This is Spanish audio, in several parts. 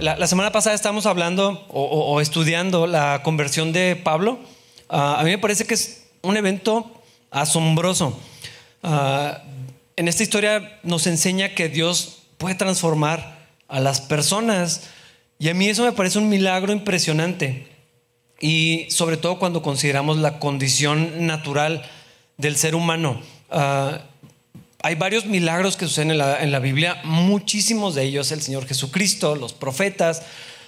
Bueno, la, semana pasada estábamos hablando o, estudiando la conversión de Pablo. Ah, a mí me parece que es un evento asombroso. Ah, en esta historia nos enseña que Dios puede transformar a las personas y a mí eso me parece un milagro impresionante. Y sobre todo cuando consideramos la condición natural del ser humano. Ah, hay varios milagros que suceden en la, Biblia, muchísimos de ellos el Señor Jesucristo, los profetas.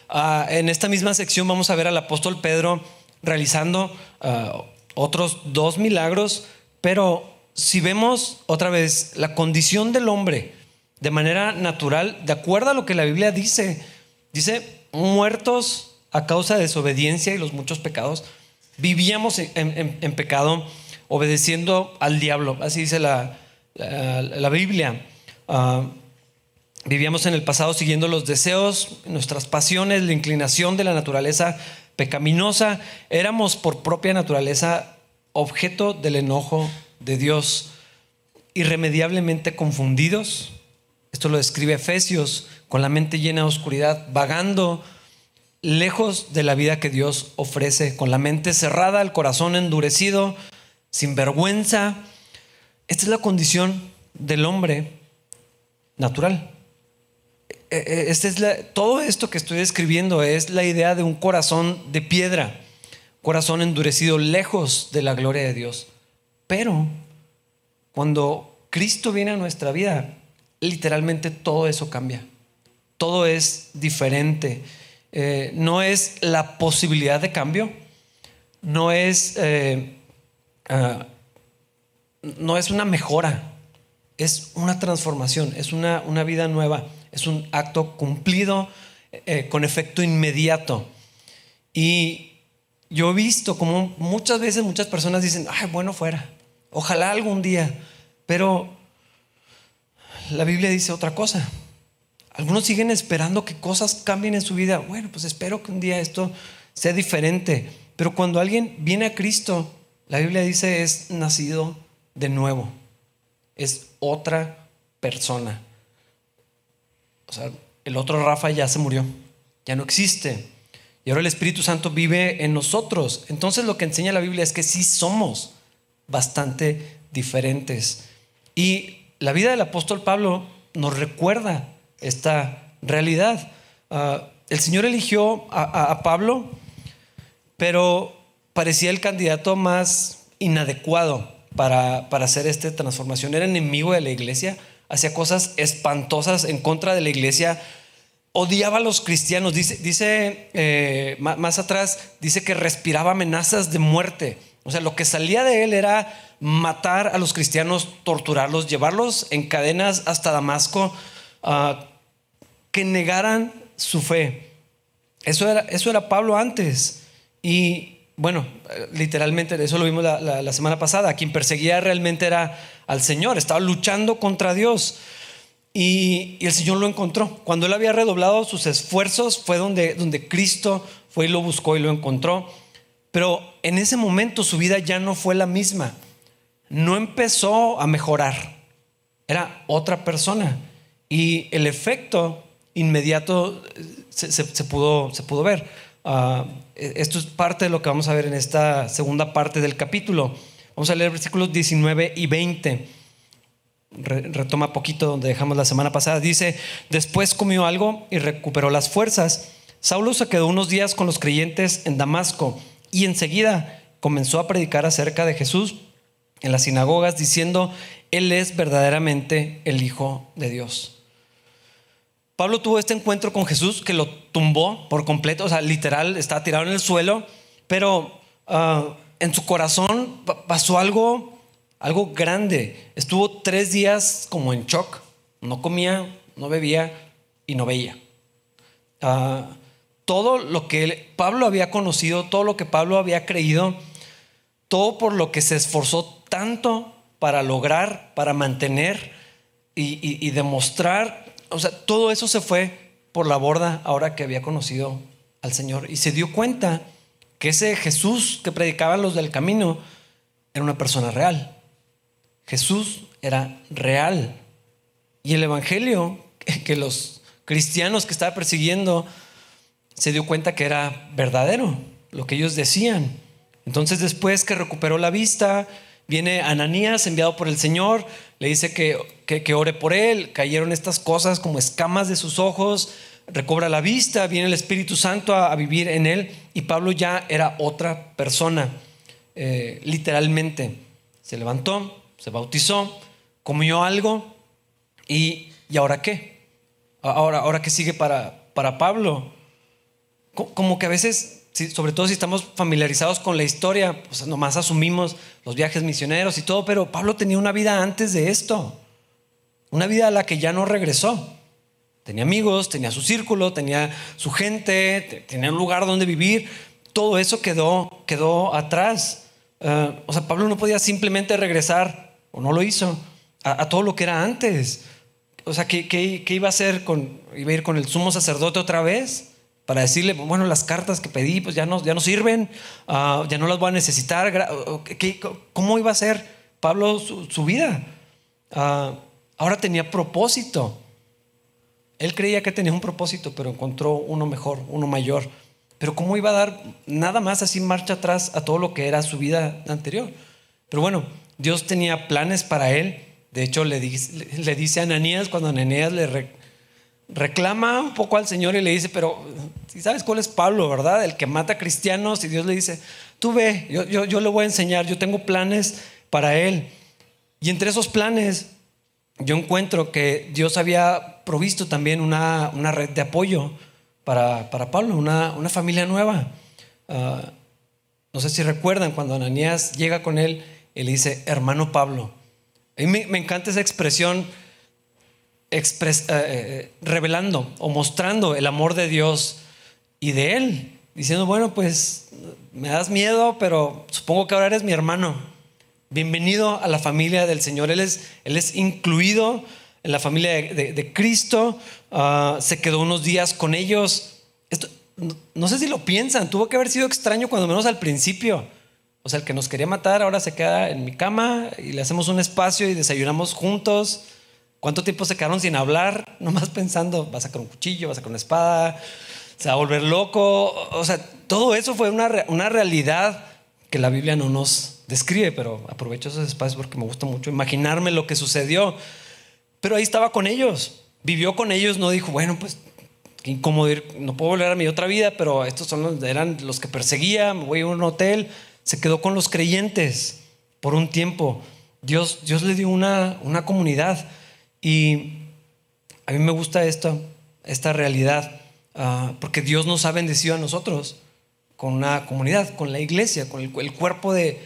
Ah, en esta misma sección vamos a ver al apóstol Pedro realizando ah, otros dos milagros, pero si vemos otra vez la condición del hombre de manera natural, de acuerdo a lo que la Biblia dice, dice, muertos a causa de desobediencia y los muchos pecados, vivíamos en pecado obedeciendo al diablo, así dice la, la, Biblia. Ah, vivíamos en el pasado siguiendo los deseos, nuestras pasiones, la inclinación de la naturaleza pecaminosa. Éramos por propia naturaleza objeto del enojo de Dios, irremediablemente confundidos. Esto lo describe Efesios, con la mente llena de oscuridad, vagando lejos de la vida que Dios ofrece, con la mente cerrada, el corazón endurecido, sin vergüenza, esta es la condición del hombre natural. E, e, es todo esto que estoy describiendo es la idea de un corazón de piedra, corazón endurecido lejos de la gloria de Dios. Pero cuando Cristo viene a nuestra vida, literalmente todo eso cambia. Todo es diferente. Eh, no es la posibilidad de cambio, no es eh, ah, no es una mejora, es una transformación, es una, vida nueva, es un acto cumplido eh, con efecto inmediato. Y yo he visto como muchas veces muchas personas dicen, ay, bueno, fuera, ojalá algún día, pero la Biblia dice otra cosa. Algunos siguen esperando que cosas cambien en su vida. Bueno, pues espero que un día esto sea diferente. Pero cuando alguien viene a Cristo, la Biblia dice es nacido de nuevo. Es otra persona. O sea, el otro Rafa ya se murió, ya no existe. Y ahora el Espíritu Santo vive en nosotros. Entonces lo que enseña la Biblia es que sí somos bastante diferentes. Y la vida del apóstol Pablo nos recuerda esta realidad. Ah, el Señor eligió a Pablo, pero parecía el candidato más inadecuado para, hacer esta transformación. Era enemigo de la iglesia, hacía cosas espantosas en contra de la iglesia, odiaba a los cristianos. Dice, dice eh, más atrás, dice que respiraba amenazas de muerte. O sea, lo que salía de él era matar a los cristianos, torturarlos, llevarlos en cadenas hasta Damasco, ah, que negaran su fe. Eso era, eso era Pablo antes. Y bueno, literalmente, eso lo vimos la, semana pasada, quien perseguía realmente era al Señor, estaba luchando contra Dios. Y, el Señor lo encontró. Cuando él había redoblado sus esfuerzos, fue donde, donde Cristo fue y lo buscó y lo encontró. Pero en ese momento su vida ya no fue la misma. No empezó a mejorar. Era otra persona. Y el efecto inmediato se, pudo, se pudo ver. Ah, esto es parte de lo que vamos a ver en esta segunda parte del capítulo. Vamos a leer versículos 19 y 20. Retoma poquito donde dejamos la semana pasada. Dice, después comió algo y recuperó las fuerzas. Saulo se quedó unos días con los creyentes en Damasco y enseguida comenzó a predicar acerca de Jesús en las sinagogas diciendo, Él es verdaderamente el Hijo de Dios. Pablo tuvo este encuentro con Jesús que lo tumbó por completo, o sea, literal, estaba tirado en el suelo, pero ah, en su corazón pasó algo, algo grande. Estuvo tres días como en shock, no comía, no bebía y no veía. Ah, todo lo que Pablo había conocido, todo lo que Pablo había creído, todo por lo que se esforzó tanto para lograr, para mantener y demostrar o sea, todo eso se fue por la borda ahora que había conocido al Señor y se dio cuenta que ese Jesús que predicaban los del camino era una persona real. Jesús era real. Y el Evangelio que los cristianos que estaba persiguiendo, se dio cuenta que era verdadero lo que ellos decían. Entonces después que recuperó la vista, viene Ananías enviado por el Señor, le dice que, que, ore por él, cayeron estas cosas como escamas de sus ojos, recobra la vista, viene el Espíritu Santo a, vivir en él y Pablo ya era otra persona, eh, literalmente. Se levantó, se bautizó, comió algo y, ¿y ahora qué? Ahora, ahora qué sigue para, para Pablo? Como que a veces sobre todo si estamos familiarizados con la historia, pues nomás asumimos los viajes misioneros y todo, pero Pablo tenía una vida antes de esto, una vida a la que ya no regresó. Tenía amigos, tenía su círculo, tenía su gente, tenía un lugar donde vivir, todo eso quedó, quedó atrás. Ah, o sea, Pablo no podía simplemente regresar, o no lo hizo, a, todo lo que era antes. O sea, ¿qué, qué, qué iba a hacer? Con, ¿Iba a ir con el sumo sacerdote otra vez? Para decirle, bueno, las cartas que pedí pues ya no, ya no sirven, ah, ya no las voy a necesitar. ¿Cómo iba a ser Pablo su, vida? Ah, ahora tenía propósito. Él creía que tenía un propósito, pero encontró uno mejor, uno mayor. Pero ¿cómo iba a dar nada más así marcha atrás a todo lo que era su vida anterior? Pero bueno, Dios tenía planes para él. De hecho, le dice, le dice a Ananías, cuando Ananías le, reclama un poco al Señor y le dice, pero si sabes cuál es Pablo, ¿verdad? El que mata cristianos y Dios le dice, tú ve, yo, yo, le voy a enseñar, yo tengo planes para él. Y entre esos planes yo encuentro que Dios había provisto también una, red de apoyo para, Pablo, una, familia nueva. Ah, no sé si recuerdan cuando Ananías llega con él y le dice, hermano Pablo. Mí me, me encanta esa expresión eh, eh, revelando o mostrando el amor de Dios y de Él, diciendo, bueno, pues me das miedo, pero supongo que ahora eres mi hermano. Bienvenido a la familia del Señor. Él es, él es incluido en la familia de, Cristo. Ah, se quedó unos días con ellos. Esto, no, sé si lo piensan, tuvo que haber sido extraño cuando menos al principio. O sea, el que nos quería matar ahora se queda en mi cama y le hacemos un espacio y desayunamos juntos. ¿Cuánto tiempo se quedaron sin hablar? Nomás pensando, vas a sacar un cuchillo, vas a sacar una espada, se va a volver loco. O sea, todo eso fue una, una realidad que la Biblia no nos describe, pero aprovecho esos espacios porque me gusta mucho imaginarme lo que sucedió. Pero ahí estaba con ellos, vivió con ellos, no dijo, bueno, pues qué incómodo ir, no puedo volver a mi otra vida, pero estos son los, eran los que perseguía, me voy a un hotel. Se quedó con los creyentes por un tiempo. Dios, Dios le dio una, una comunidad. Y a mí me gusta esto, esta realidad, ah, porque Dios nos ha bendecido a nosotros con una comunidad, con la iglesia, con el, cuerpo de,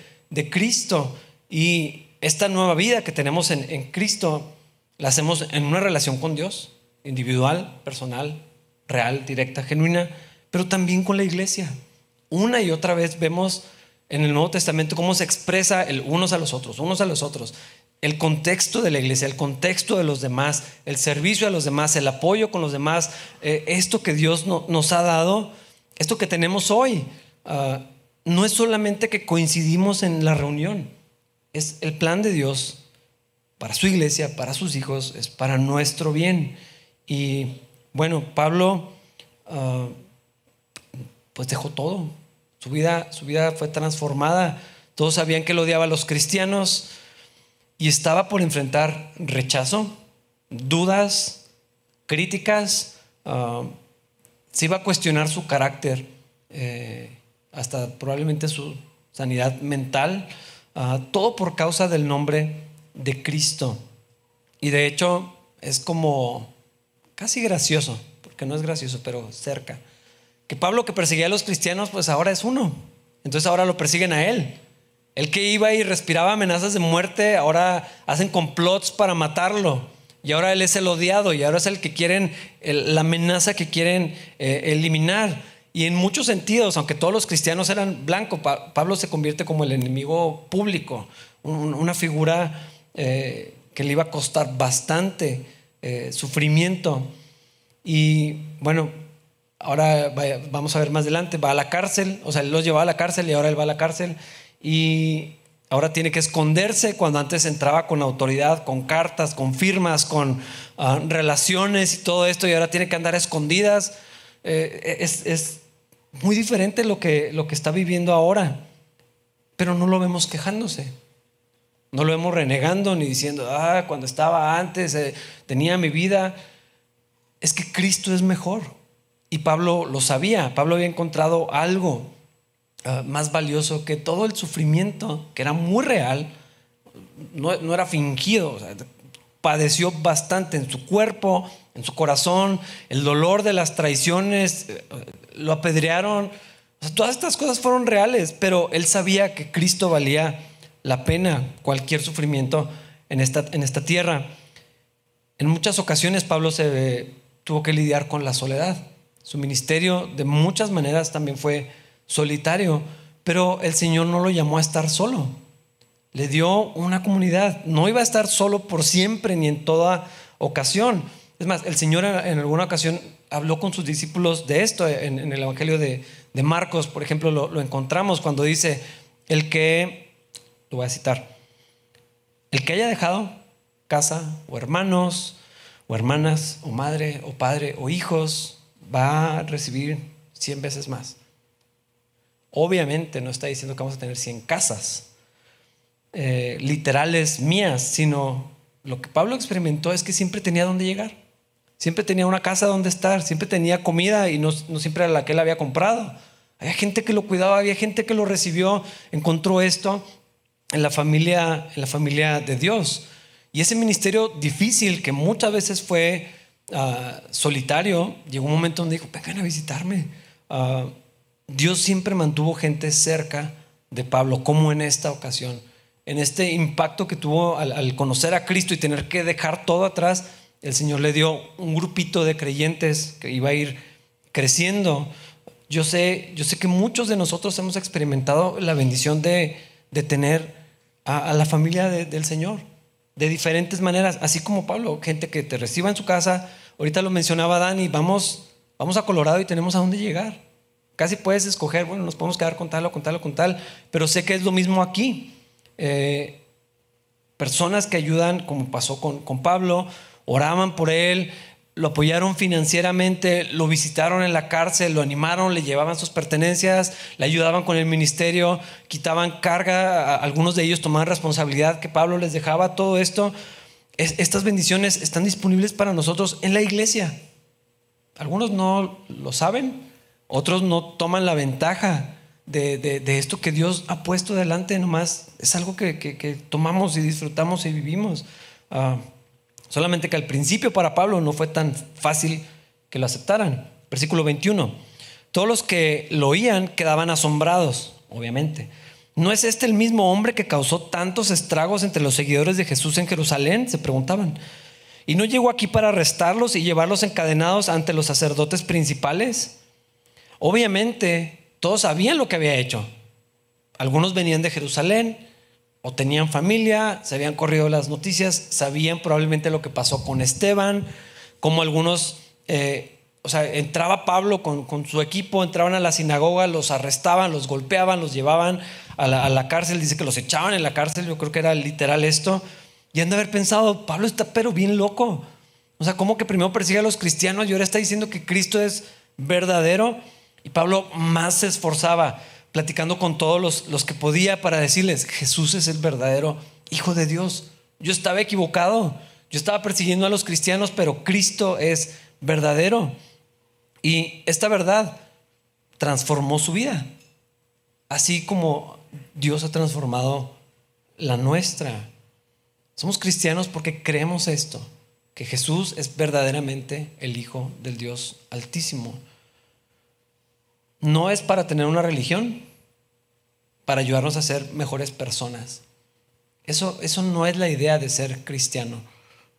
Cristo. Y esta nueva vida que tenemos en, en Cristo la hacemos en una relación con Dios, individual, personal, real, directa, genuina, pero también con la iglesia. Una y otra vez vemos en el Nuevo Testamento cómo se expresa el unos a los otros, unos a los otros el contexto de la iglesia, el contexto de los demás, el servicio a los demás, el apoyo con los demás, eh, esto que Dios nos ha dado, esto que tenemos hoy, ah, no es solamente que coincidimos en la reunión, es el plan de Dios para su iglesia, para sus hijos, es para nuestro bien. Y bueno, Pablo ah, pues dejó todo, su vida, su vida fue transformada, todos sabían que él odiaba a los cristianos, y estaba por enfrentar rechazo, dudas, críticas, ah, se iba a cuestionar su carácter, eh, hasta probablemente su sanidad mental, ah, todo por causa del nombre de Cristo. Y de hecho es como casi gracioso, porque no es gracioso, pero cerca, que Pablo que perseguía a los cristianos, pues ahora es uno, entonces ahora lo persiguen a él. El que iba y respiraba amenazas de muerte, ahora hacen complots para matarlo. Y ahora él es el odiado y ahora es el que quieren, la amenaza que quieren eh, eliminar. Y en muchos sentidos, aunque todos los cristianos eran blancos, Pablo se convierte como el enemigo público, una figura eh, que le iba a costar bastante eh, sufrimiento. Y bueno, ahora vamos a ver más adelante, va a la cárcel, o sea, él los llevaba a la cárcel y ahora él va a la cárcel y Ahora tiene que esconderse cuando antes entraba con autoridad, con cartas, con firmas, con ah, relaciones y todo esto, y ahora tiene que andar escondidas. Eh, es, muy diferente lo que, lo que está viviendo ahora, pero no lo vemos quejándose. No lo vemos renegando ni diciendo, ah, cuando estaba antes, eh, tenía mi vida. Es que Cristo es mejor. Y Pablo lo sabía. Pablo había encontrado algo Ah, más valioso que todo el sufrimiento, que era muy real, no, era fingido, padeció bastante en su cuerpo, en su corazón, el dolor de las traiciones, eh, lo apedrearon, todas estas cosas fueron reales, pero él sabía que Cristo valía la pena cualquier sufrimiento en esta, en esta tierra. En muchas ocasiones Pablo se tuvo que lidiar con la soledad. Su ministerio de muchas maneras también fue solitario, pero el Señor no lo llamó a estar solo. Le dio una comunidad. No iba a estar solo por siempre ni en toda ocasión. Es más, el Señor en alguna ocasión habló con sus discípulos de esto. En, el Evangelio de, Marcos, por ejemplo, lo, lo encontramos cuando dice, el que, lo voy a citar, el que haya dejado casa o hermanos o hermanas o madre o padre o hijos va a recibir cien veces más. Obviamente no está diciendo que vamos a tener 100 casas eh, literales mías, sino lo que Pablo experimentó es que siempre tenía donde llegar. Siempre tenía una casa donde estar, siempre tenía comida y no, siempre era la que él había comprado. Había gente que lo cuidaba, había gente que lo recibió, encontró esto en la familia, en la familia de Dios. Y ese ministerio difícil que muchas veces fue ah, solitario, llegó un momento donde dijo, vengan a visitarme. Uh, Dios siempre mantuvo gente cerca de Pablo, como en esta ocasión. En este impacto que tuvo al, conocer a Cristo y tener que dejar todo atrás, el Señor le dio un grupito de creyentes que iba a ir creciendo. Yo sé, yo sé que muchos de nosotros hemos experimentado la bendición de, tener a, la familia del Señor de diferentes maneras, así como Pablo, gente que te reciba en su casa. Ahorita lo mencionaba Dani, vamos, vamos a Colorado y tenemos a dónde llegar. Casi puedes escoger, bueno, nos podemos quedar con tal o con tal o con tal, pero sé que es lo mismo aquí. Eh, personas que ayudan, como pasó con, con Pablo, oraban por él, lo apoyaron financieramente, lo visitaron en la cárcel, lo animaron, le llevaban sus pertenencias, le ayudaban con el ministerio, quitaban carga, algunos de ellos tomaban responsabilidad que Pablo les dejaba, todo esto. estas bendiciones están disponibles para nosotros en la iglesia. Algunos no lo saben, otros no toman la ventaja de, esto que Dios ha puesto delante, nomás es algo que, tomamos y disfrutamos y vivimos. Ah, solamente que al principio para Pablo no fue tan fácil que lo aceptaran. Versículo 21. Todos los que lo oían quedaban asombrados, obviamente. ¿No es este el mismo hombre que causó tantos estragos entre los seguidores de Jesús en Jerusalén? Se preguntaban. ¿Y no llegó aquí para arrestarlos y llevarlos encadenados ante los sacerdotes principales? Obviamente, todos sabían lo que había hecho. Algunos venían de Jerusalén o tenían familia, se habían corrido las noticias, sabían probablemente lo que pasó con Esteban, como algunos, eh, o sea, entraba Pablo con, su equipo, entraban a la sinagoga, los arrestaban, los golpeaban, los llevaban a la, a la cárcel, dice que los echaban en la cárcel, yo creo que era literal esto, y han de haber pensado, Pablo está pero bien loco. O sea, ¿cómo que primero persigue a los cristianos y ahora está diciendo que Cristo es verdadero? Y Pablo más se esforzaba platicando con todos los, los que podía para decirles, Jesús es el verdadero Hijo de Dios. Yo estaba equivocado. Yo estaba persiguiendo a los cristianos, pero Cristo es verdadero. Y esta verdad transformó su vida. Así como Dios ha transformado la nuestra. Somos cristianos porque creemos esto, que Jesús es verdaderamente el Hijo del Dios Altísimo no es para tener una religión, para ayudarnos a ser mejores personas. Eso, eso no es la idea de ser cristiano.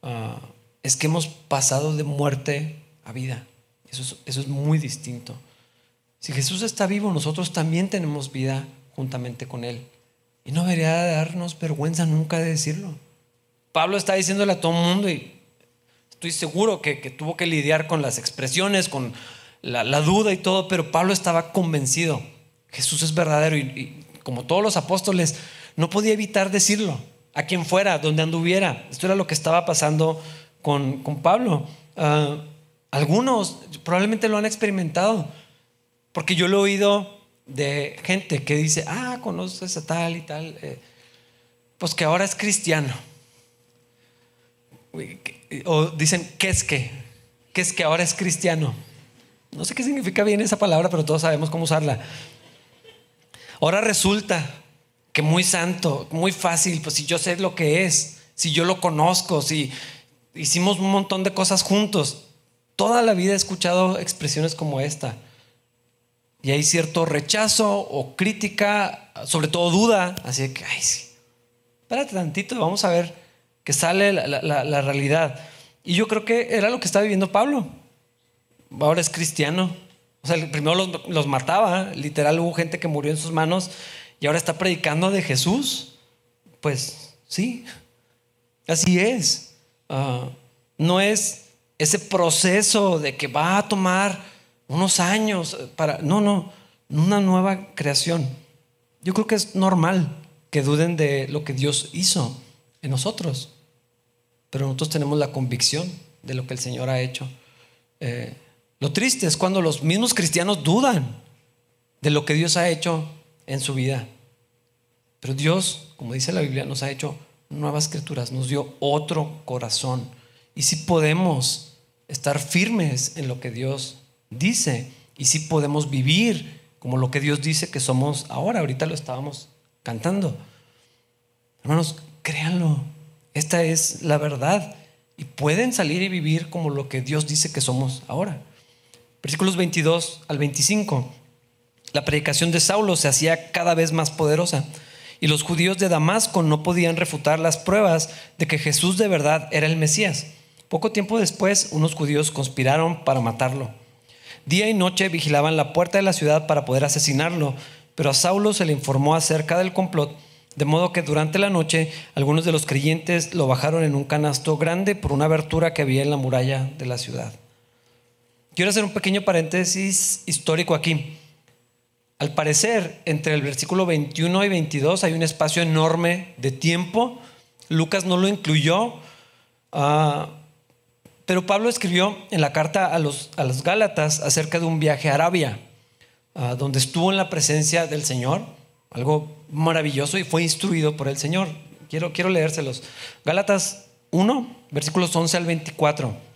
Ah, es que hemos pasado de muerte a vida. Eso es, muy distinto. Si Jesús está vivo, nosotros también tenemos vida juntamente con Él. Y no debería darnos vergüenza nunca de decirlo. Pablo está diciéndole a todo el mundo y estoy seguro que, que tuvo que lidiar con las expresiones, con la, duda y todo, pero Pablo estaba convencido. Jesús es verdadero y, como todos los apóstoles, no podía evitar decirlo a quien fuera, donde anduviera. Esto era lo que estaba pasando con, Pablo. Ah, algunos probablemente lo han experimentado, porque yo lo he oído de gente que dice, ah, conoces a tal y tal, eh, pues que ahora es cristiano. O dicen, ¿qué es que? ¿Qué es que ahora es cristiano? No sé qué significa bien esa palabra, pero todos sabemos cómo usarla. Ahora resulta que muy santo, muy fácil, pues si yo sé lo que es, si yo lo conozco, si hicimos un montón de cosas juntos. Toda la vida he escuchado expresiones como esta. Y hay cierto rechazo o crítica, sobre todo duda, así que, ay, sí, espérate tantito, vamos a ver que sale la, realidad. Y yo creo que era lo que estaba viviendo Pablo. Ahora es cristiano. O sea, primero los, los mataba, literal hubo gente que murió en sus manos y ahora está predicando de Jesús. Pues sí, así es. Ah, no es ese proceso de que va a tomar unos años para... No, no, una nueva creación. Yo creo que es normal que duden de lo que Dios hizo en nosotros, pero nosotros tenemos la convicción de lo que el Señor ha hecho. Eh, lo triste es cuando los mismos cristianos dudan de lo que Dios ha hecho en su vida. Pero Dios, como dice la Biblia, nos ha hecho nuevas criaturas, nos dio otro corazón. Y si podemos estar firmes en lo que Dios dice, y si podemos vivir como lo que Dios dice que somos ahora, ahorita lo estábamos cantando. Hermanos, créanlo, esta es la verdad. Y pueden salir y vivir como lo que Dios dice que somos ahora. Versículos 22 al 25. La predicación de Saulo se hacía cada vez más poderosa y los judíos de Damasco no podían refutar las pruebas de que Jesús de verdad era el Mesías. Poco tiempo después, unos judíos conspiraron para matarlo. Día y noche vigilaban la puerta de la ciudad para poder asesinarlo, pero a Saulo se le informó acerca del complot, de modo que durante la noche algunos de los creyentes lo bajaron en un canasto grande por una abertura que había en la muralla de la ciudad. Quiero hacer un pequeño paréntesis histórico aquí. Al parecer, entre el versículo 21 y 22 hay un espacio enorme de tiempo. Lucas no lo incluyó, ah, pero Pablo escribió en la carta a los, a los Gálatas acerca de un viaje a Arabia, ah, donde estuvo en la presencia del Señor, algo maravilloso y fue instruido por el Señor. Quiero, quiero leérselos. Gálatas 1, versículos 11 al 24.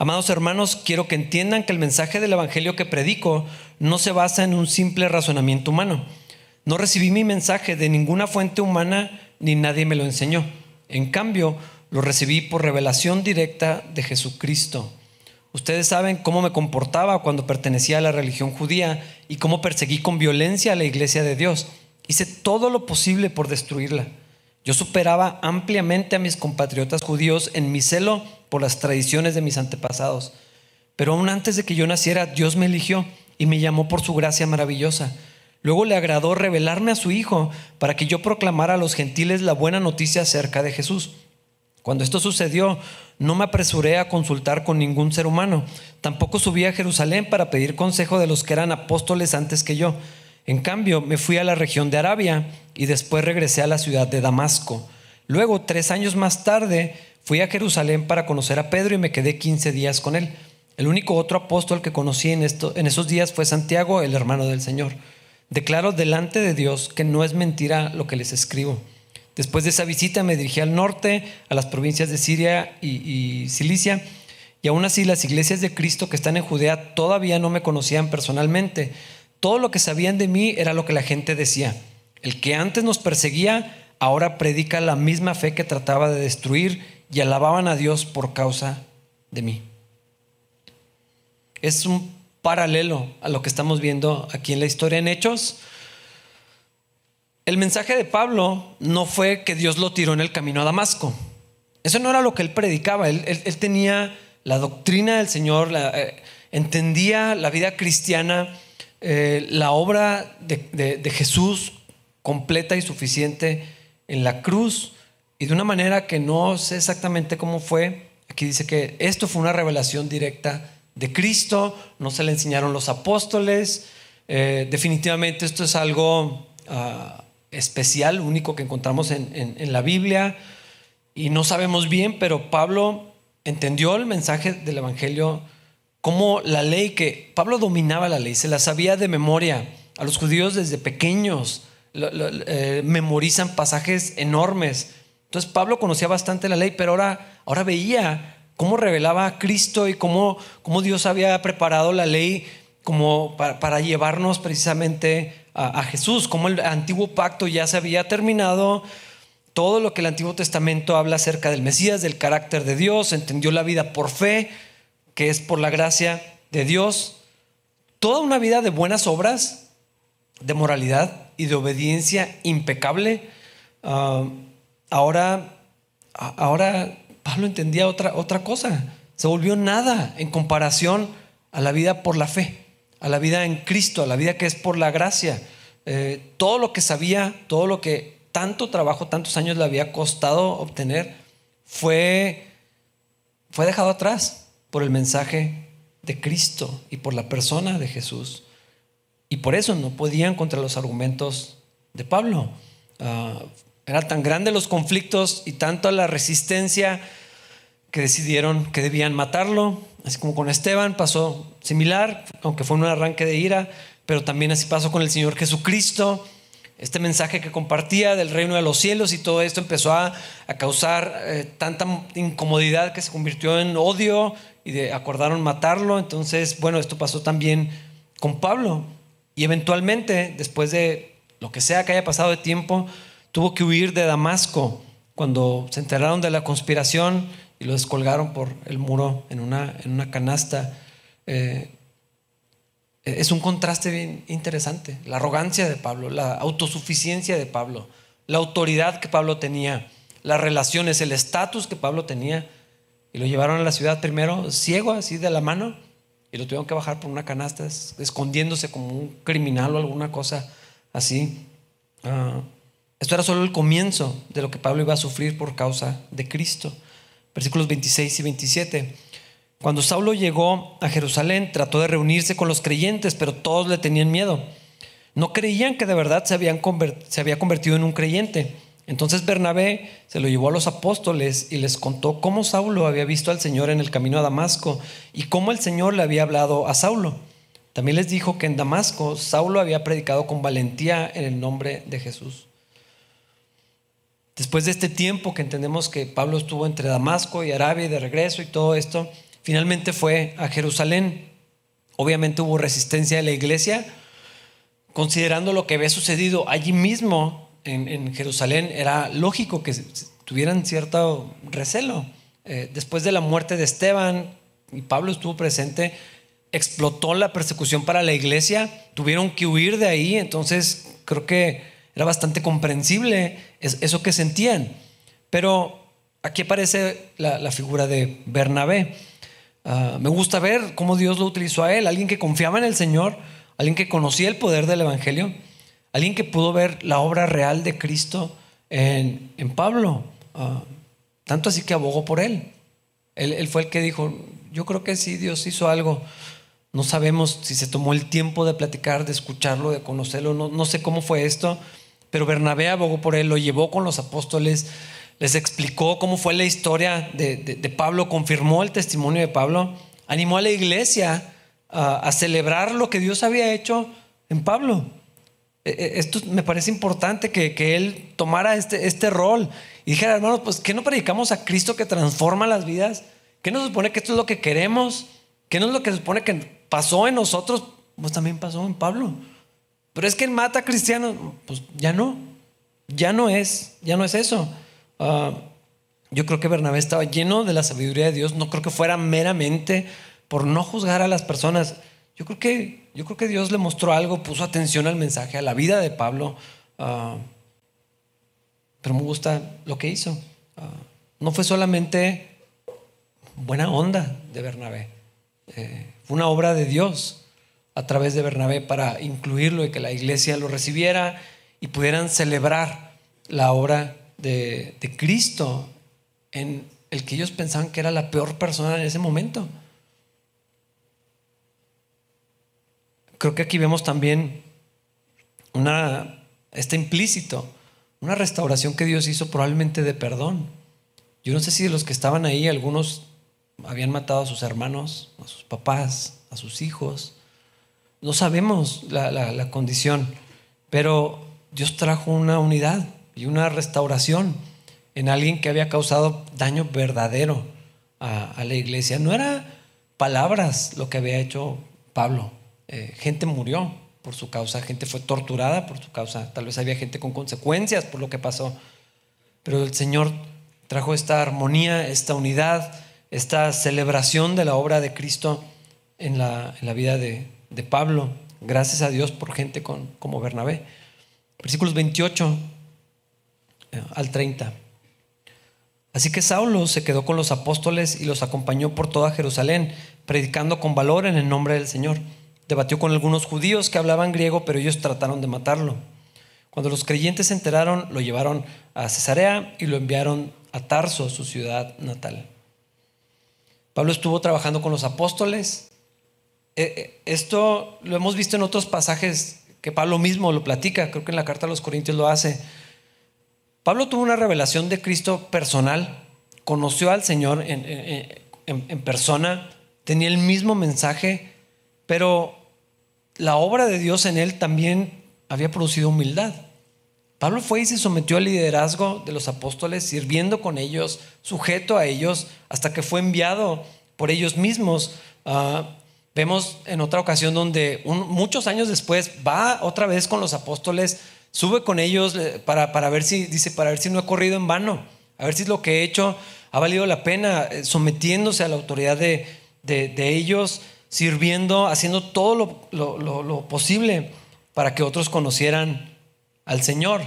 Amados hermanos, quiero que entiendan que el mensaje del Evangelio que predico no se basa en un simple razonamiento humano. No recibí mi mensaje de ninguna fuente humana ni nadie me lo enseñó. En cambio, lo recibí por revelación directa de Jesucristo. Ustedes saben cómo me comportaba cuando pertenecía a la religión judía y cómo perseguí con violencia a la iglesia de Dios. Hice todo lo posible por destruirla. Yo superaba ampliamente a mis compatriotas judíos en mi celo por las tradiciones de mis antepasados. Pero aún antes de que yo naciera, Dios me eligió y me llamó por su gracia maravillosa. Luego le agradó revelarme a su Hijo para que yo proclamara a los gentiles la buena noticia acerca de Jesús. Cuando esto sucedió, no me apresuré a consultar con ningún ser humano. Tampoco subí a Jerusalén para pedir consejo de los que eran apóstoles antes que yo en cambio, me fui a la región de Arabia y después regresé a la ciudad de Damasco. Luego, tres años más tarde, fui a Jerusalén para conocer a Pedro y me quedé 15 días con él. El único otro apóstol que conocí en, en esos días fue Santiago, el hermano del Señor. Declaro delante de Dios que no es mentira lo que les escribo. Después de esa visita me dirigí al norte, a las provincias de Siria y, y Cilicia, y aún así las iglesias de Cristo que están en Judea todavía no me conocían personalmente todo lo que sabían de mí era lo que la gente decía. El que antes nos perseguía, ahora predica la misma fe que trataba de destruir y alababan a Dios por causa de mí. Es un paralelo a lo que estamos viendo aquí en la historia en Hechos. El mensaje de Pablo no fue que Dios lo tiró en el camino a Damasco. Eso no era lo que él predicaba. Él, tenía la doctrina del Señor, eh, entendía la vida cristiana eh, la obra de, Jesús completa y suficiente en la cruz y de una manera que no sé exactamente cómo fue. Aquí dice que esto fue una revelación directa de Cristo, no se le enseñaron los apóstoles. Eh, definitivamente esto es algo ah, especial, único que encontramos en, la Biblia y no sabemos bien, pero Pablo entendió el mensaje del Evangelio como la ley que Pablo dominaba la ley, se la sabía de memoria. A los judíos desde pequeños eh, memorizan pasajes enormes. Entonces Pablo conocía bastante la ley, pero ahora, ahora veía cómo revelaba a Cristo y cómo, cómo Dios había preparado la ley como para, llevarnos precisamente a, Jesús, como el antiguo pacto ya se había terminado, todo lo que el Antiguo Testamento habla acerca del Mesías, del carácter de Dios, entendió la vida por fe, que es por la gracia de Dios, toda una vida de buenas obras, de moralidad y de obediencia impecable. Ah, ahora, ahora Pablo entendía otra, otra cosa, se volvió nada en comparación a la vida por la fe a la vida en Cristo, a la vida que es por la gracia. Eh, todo lo que sabía, todo lo que tanto trabajo, tantos años le había costado obtener, fue, fue dejado atrás por el mensaje de Cristo y por la persona de Jesús. Y por eso no podían contra los argumentos de Pablo. Uh, eran tan grandes los conflictos y tanto la resistencia que decidieron que debían matarlo. Así como con Esteban pasó similar, aunque fue un arranque de ira, pero también así pasó con el Señor Jesucristo. Este mensaje que compartía del reino de los cielos y todo esto empezó a, causar eh, tanta incomodidad que se convirtió en odio y acordaron matarlo. Entonces, bueno, esto pasó también con Pablo. Y eventualmente, después de lo que sea que haya pasado de tiempo, tuvo que huir de Damasco cuando se enteraron de la conspiración y lo descolgaron por el muro en una, en una canasta. Eh, es un contraste bien interesante. La arrogancia de Pablo, la autosuficiencia de Pablo, la autoridad que Pablo tenía, las relaciones, el estatus que Pablo tenía. Y lo llevaron a la ciudad primero ciego, así de la mano, y lo tuvieron que bajar por una canasta, escondiéndose como un criminal o alguna cosa así. Ah, esto era solo el comienzo de lo que Pablo iba a sufrir por causa de Cristo versículos 26 y 27. Cuando Saulo llegó a Jerusalén, trató de reunirse con los creyentes, pero todos le tenían miedo. No creían que de verdad se, se había convertido en un creyente. Entonces Bernabé se lo llevó a los apóstoles y les contó cómo Saulo había visto al Señor en el camino a Damasco y cómo el Señor le había hablado a Saulo. También les dijo que en Damasco Saulo había predicado con valentía en el nombre de Jesús. Después de este tiempo que entendemos que Pablo estuvo entre Damasco y Arabia y de regreso y todo esto, finalmente fue a Jerusalén. Obviamente hubo resistencia de la iglesia, considerando lo que había sucedido allí mismo en, Jerusalén, era lógico que tuvieran cierto recelo. Eh, después de la muerte de Esteban, y Pablo estuvo presente, explotó la persecución para la iglesia, tuvieron que huir de ahí, entonces creo que era bastante comprensible eso que sentían. Pero aquí aparece la, figura de Bernabé. Ah, me gusta ver cómo Dios lo utilizó a él, alguien que confiaba en el Señor, alguien que conocía el poder del Evangelio, alguien que pudo ver la obra real de Cristo en, Pablo. Ah, tanto así que abogó por él. él. fue el que dijo, yo creo que sí, Dios hizo algo. No sabemos si se tomó el tiempo de platicar, de escucharlo, de conocerlo, no, no sé cómo fue esto, pero Bernabé abogó por él, lo llevó con los apóstoles, les explicó cómo fue la historia de, Pablo, confirmó el testimonio de Pablo, animó a la iglesia a, celebrar lo que Dios había hecho en Pablo. E, e, esto me parece importante que, él tomara este, este rol y dijera, hermanos, pues ¿qué no predicamos a Cristo que transforma las vidas? ¿Qué nos supone que esto es lo que queremos? ¿Qué no es lo que supone que pasó en nosotros? Pues también pasó en Pablo. Pero es que él mata a cristianos. Pues ya no. Ya no es. Ya no es eso. Ah, yo creo que Bernabé estaba lleno de la sabiduría de Dios. No creo que fuera meramente por no juzgar a las personas. Yo creo que, yo creo que Dios le mostró algo, puso atención al mensaje, a la vida de Pablo. Ah, pero me gusta lo que hizo. Ah, no fue solamente buena onda de Bernabé. Eh, fue una obra de Dios a través de Bernabé para incluirlo y que la iglesia lo recibiera y pudieran celebrar la obra de, Cristo en el que ellos pensaban que era la peor persona en ese momento. Creo que aquí vemos también una, está implícito. Una restauración que Dios hizo probablemente de perdón. Yo no sé si de los que estaban ahí, algunos habían matado a sus hermanos, a sus papás, a sus hijos. No sabemos la, la condición, pero Dios trajo una unidad y una restauración en alguien que había causado daño verdadero a, la iglesia. No era palabras lo que había hecho Pablo. Eh, gente murió por su causa, gente fue torturada por su causa, tal vez había gente con consecuencias por lo que pasó. Pero el Señor trajo esta armonía, esta unidad, esta celebración de la obra de Cristo en la, vida de, Pablo. Gracias a Dios por gente con, como Bernabé. Versículos 28 eh, al 30. Así que Saulo se quedó con los apóstoles y los acompañó por toda Jerusalén, predicando con valor en el nombre del Señor. Debatió con algunos judíos que hablaban griego, pero ellos trataron de matarlo. Cuando los creyentes se enteraron, lo llevaron a Cesarea y lo enviaron a Tarso, su ciudad natal. Pablo estuvo trabajando con los apóstoles. Eh, eh, esto lo hemos visto en otros pasajes que Pablo mismo lo platica, creo que en la carta a los Corintios lo hace. Pablo tuvo una revelación de Cristo personal, conoció al Señor en, persona, tenía el mismo mensaje, pero la obra de Dios en él también había producido humildad. Pablo fue y se sometió al liderazgo de los apóstoles, sirviendo con ellos, sujeto a ellos, hasta que fue enviado por ellos mismos. Ah, vemos en otra ocasión donde muchos años después va otra vez con los apóstoles Sube con ellos eh, para, para, ver si, dice, para ver si no he corrido en vano, a ver si lo que he hecho ha valido la pena, eh, sometiéndose a la autoridad de, de, ellos, sirviendo, haciendo todo lo, lo, posible para que otros conocieran al Señor.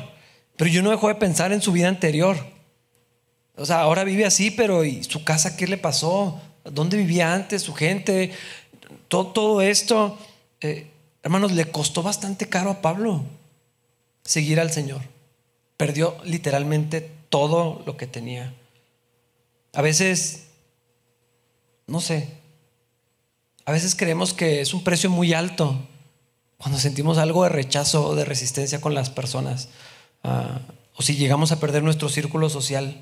Pero yo no dejo de pensar en su vida anterior. O sea, ahora vive así, pero ¿y su casa qué le pasó? ¿Dónde vivía antes su gente? Todo, todo esto, eh, hermanos, le costó bastante caro a Pablo seguir al Señor. Perdió literalmente todo lo que tenía. A veces, no sé, a veces creemos que es un precio muy alto cuando sentimos algo de rechazo o de resistencia con las personas. Ah, o si llegamos a perder nuestro círculo social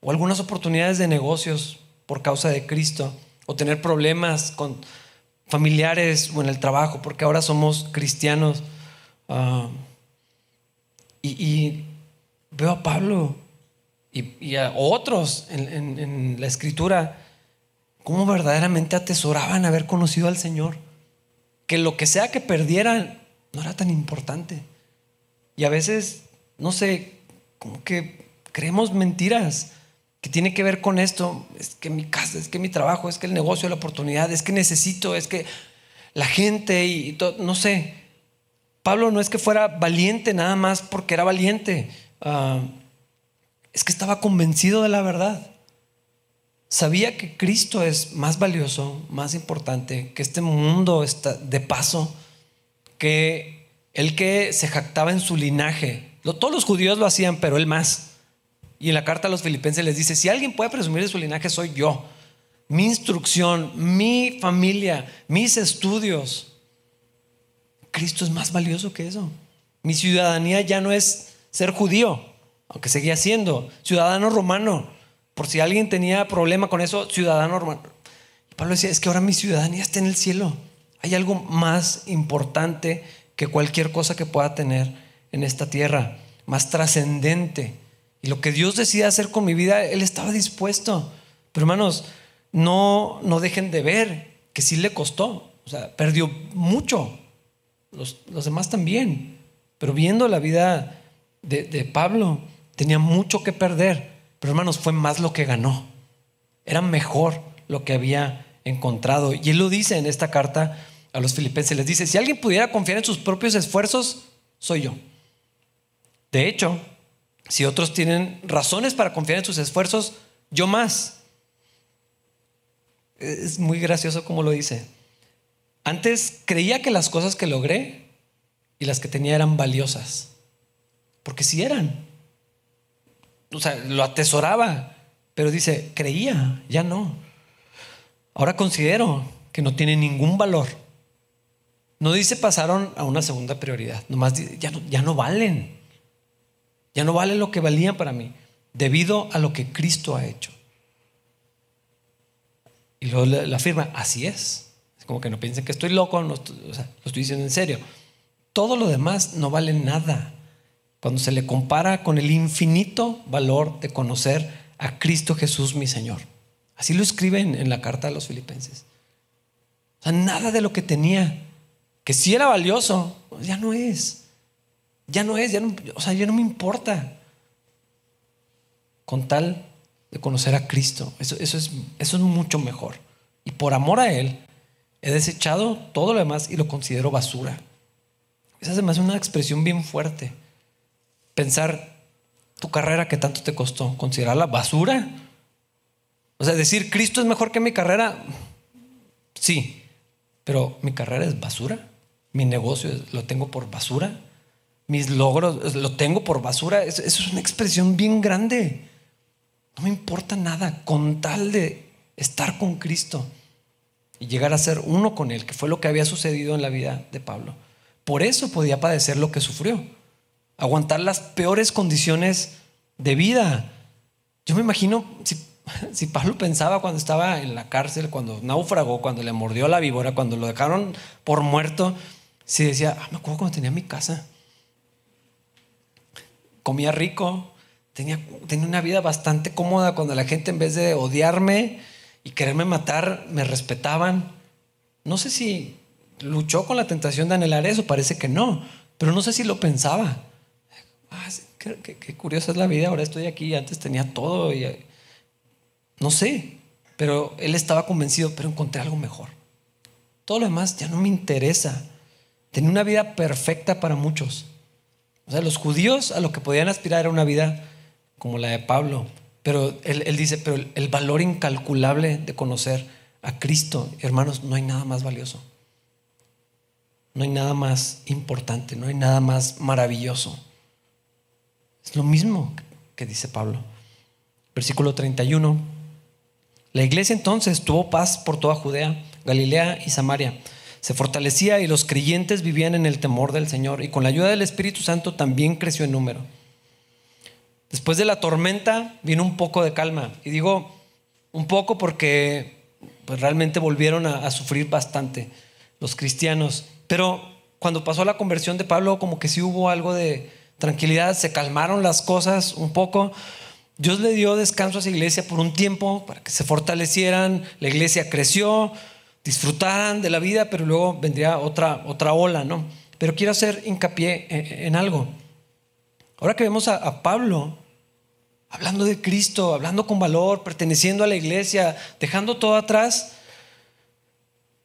o algunas oportunidades de negocios por causa de Cristo o tener problemas con familiares o en el trabajo porque ahora somos cristianos. Ah, y, veo a Pablo y, a otros en, la escritura cómo verdaderamente atesoraban haber conocido al Señor. Que lo que sea que perdieran no era tan importante. Y a veces, no sé, como que creemos mentiras que tiene que ver con esto. Es que mi casa, es que mi trabajo, es que el negocio, la oportunidad, es que necesito, es que la gente y todo, no sé. Pablo no es que fuera valiente nada más porque era valiente, ah, es que estaba convencido de la verdad. Sabía que Cristo es más valioso, más importante, que este mundo está de paso, que el que se jactaba en su linaje. todos los judíos lo hacían, pero él más. Y en la carta a los filipenses les dice, si alguien puede presumir de su linaje, soy yo. Mi instrucción, mi familia, mis estudios, Cristo es más valioso que eso. Mi ciudadanía ya no es ser judío, aunque seguía siendo ciudadano romano. Por si alguien tenía problema con eso, ciudadano romano. Pablo decía, es que ahora mi ciudadanía está en el cielo. Hay algo más importante que cualquier cosa que pueda tener en esta tierra, más trascendente. Y lo que Dios decida hacer con mi vida, Él estaba dispuesto. Pero hermanos, no, no dejen de ver que sí le costó. O sea, perdió mucho los, demás también. Pero viendo la vida de, de Pablo, tenía mucho que perder. Pero hermanos, fue más lo que ganó. Era mejor lo que había encontrado. Y él lo dice en esta carta a los filipenses. Les dice, si alguien pudiera confiar en sus propios esfuerzos, soy yo. De hecho, si otros tienen razones para confiar en sus esfuerzos, yo más. Es muy gracioso como lo dice. Antes creía que las cosas que logré y las que tenía eran valiosas. Porque sí eran. O sea, lo atesoraba. Pero dice, creía, ya no. Ahora considero que no tiene ningún valor. No dice pasaron a una segunda prioridad. Nomás no, ya no valen. Ya no vale lo que valía para mí, debido a lo que Cristo ha hecho. Y luego la afirma, así es. Como que no piensen que estoy loco, lo estoy diciendo en serio. Todo lo demás no vale nada cuando se le compara con el infinito valor de conocer a Cristo Jesús mi Señor. Así lo escribe en, la carta a los filipenses. O sea, nada de lo que tenía, que sí era valioso, ya no es. Ya no es, ya no, o sea, ya no me importa. Con tal de conocer a Cristo, eso, eso, es, eso es mucho mejor. Y por amor a Él, he desechado todo lo demás y lo considero basura. Esa es una expresión bien fuerte pensar tu carrera que tanto te costó, considerarla basura. O sea, decir Cristo es mejor que mi carrera, sí, pero mi carrera es basura, mi negocio lo tengo por basura, mis logros lo tengo por basura, eso, es una expresión bien grande. No me importa nada con tal de estar con Cristo y llegar a ser uno con Él, que fue lo que había sucedido en la vida de Pablo. Por eso podía padecer lo que sufrió aguantar las peores condiciones de vida. Yo me imagino si, Pablo pensaba cuando estaba en la cárcel, cuando naufragó, cuando le mordió la víbora, cuando lo dejaron por muerto, si decía, ah, me acuerdo cuando tenía mi casa. Comía rico, tenía, tenía una vida bastante cómoda cuando la gente en vez de odiarme y quererme matar, me respetaban. No sé si luchó con la tentación de anhelar eso, parece que no, pero no sé si lo pensaba ah, qué, curiosa es la vida, ahora estoy aquí, antes tenía todo y no sé, pero él estaba convencido, pero encontré algo mejor. Todo lo demás ya no me interesa. Tenía una vida perfecta para muchos. O sea, los judíos a lo que podían aspirar era una vida como la de Pablo, pero él, él dice, pero el valor incalculable de conocer a Cristo, hermanos, no hay nada más valioso. No hay nada más importante, no hay nada más maravilloso. Es lo mismo que dice Pablo. Versículo 31. La iglesia entonces tuvo paz por toda Judea, Galilea y Samaria. Se fortalecía y los creyentes vivían en el temor del Señor y con la ayuda del Espíritu Santo también creció en número. Después de la tormenta vino un poco de calma. Y digo un poco porque pues, realmente volvieron a, sufrir bastante los cristianos. Pero cuando pasó la conversión de Pablo, como que sí hubo algo de, tranquilidad, se calmaron las cosas un poco. Dios le dio descanso a esa iglesia por un tiempo para que se fortalecieran, la iglesia creció, disfrutaran de la vida, pero luego vendría otra, otra ola, ¿no? Pero quiero hacer hincapié en, algo. Ahora que vemos a, Pablo hablando de Cristo, hablando con valor, perteneciendo a la iglesia, dejando todo atrás,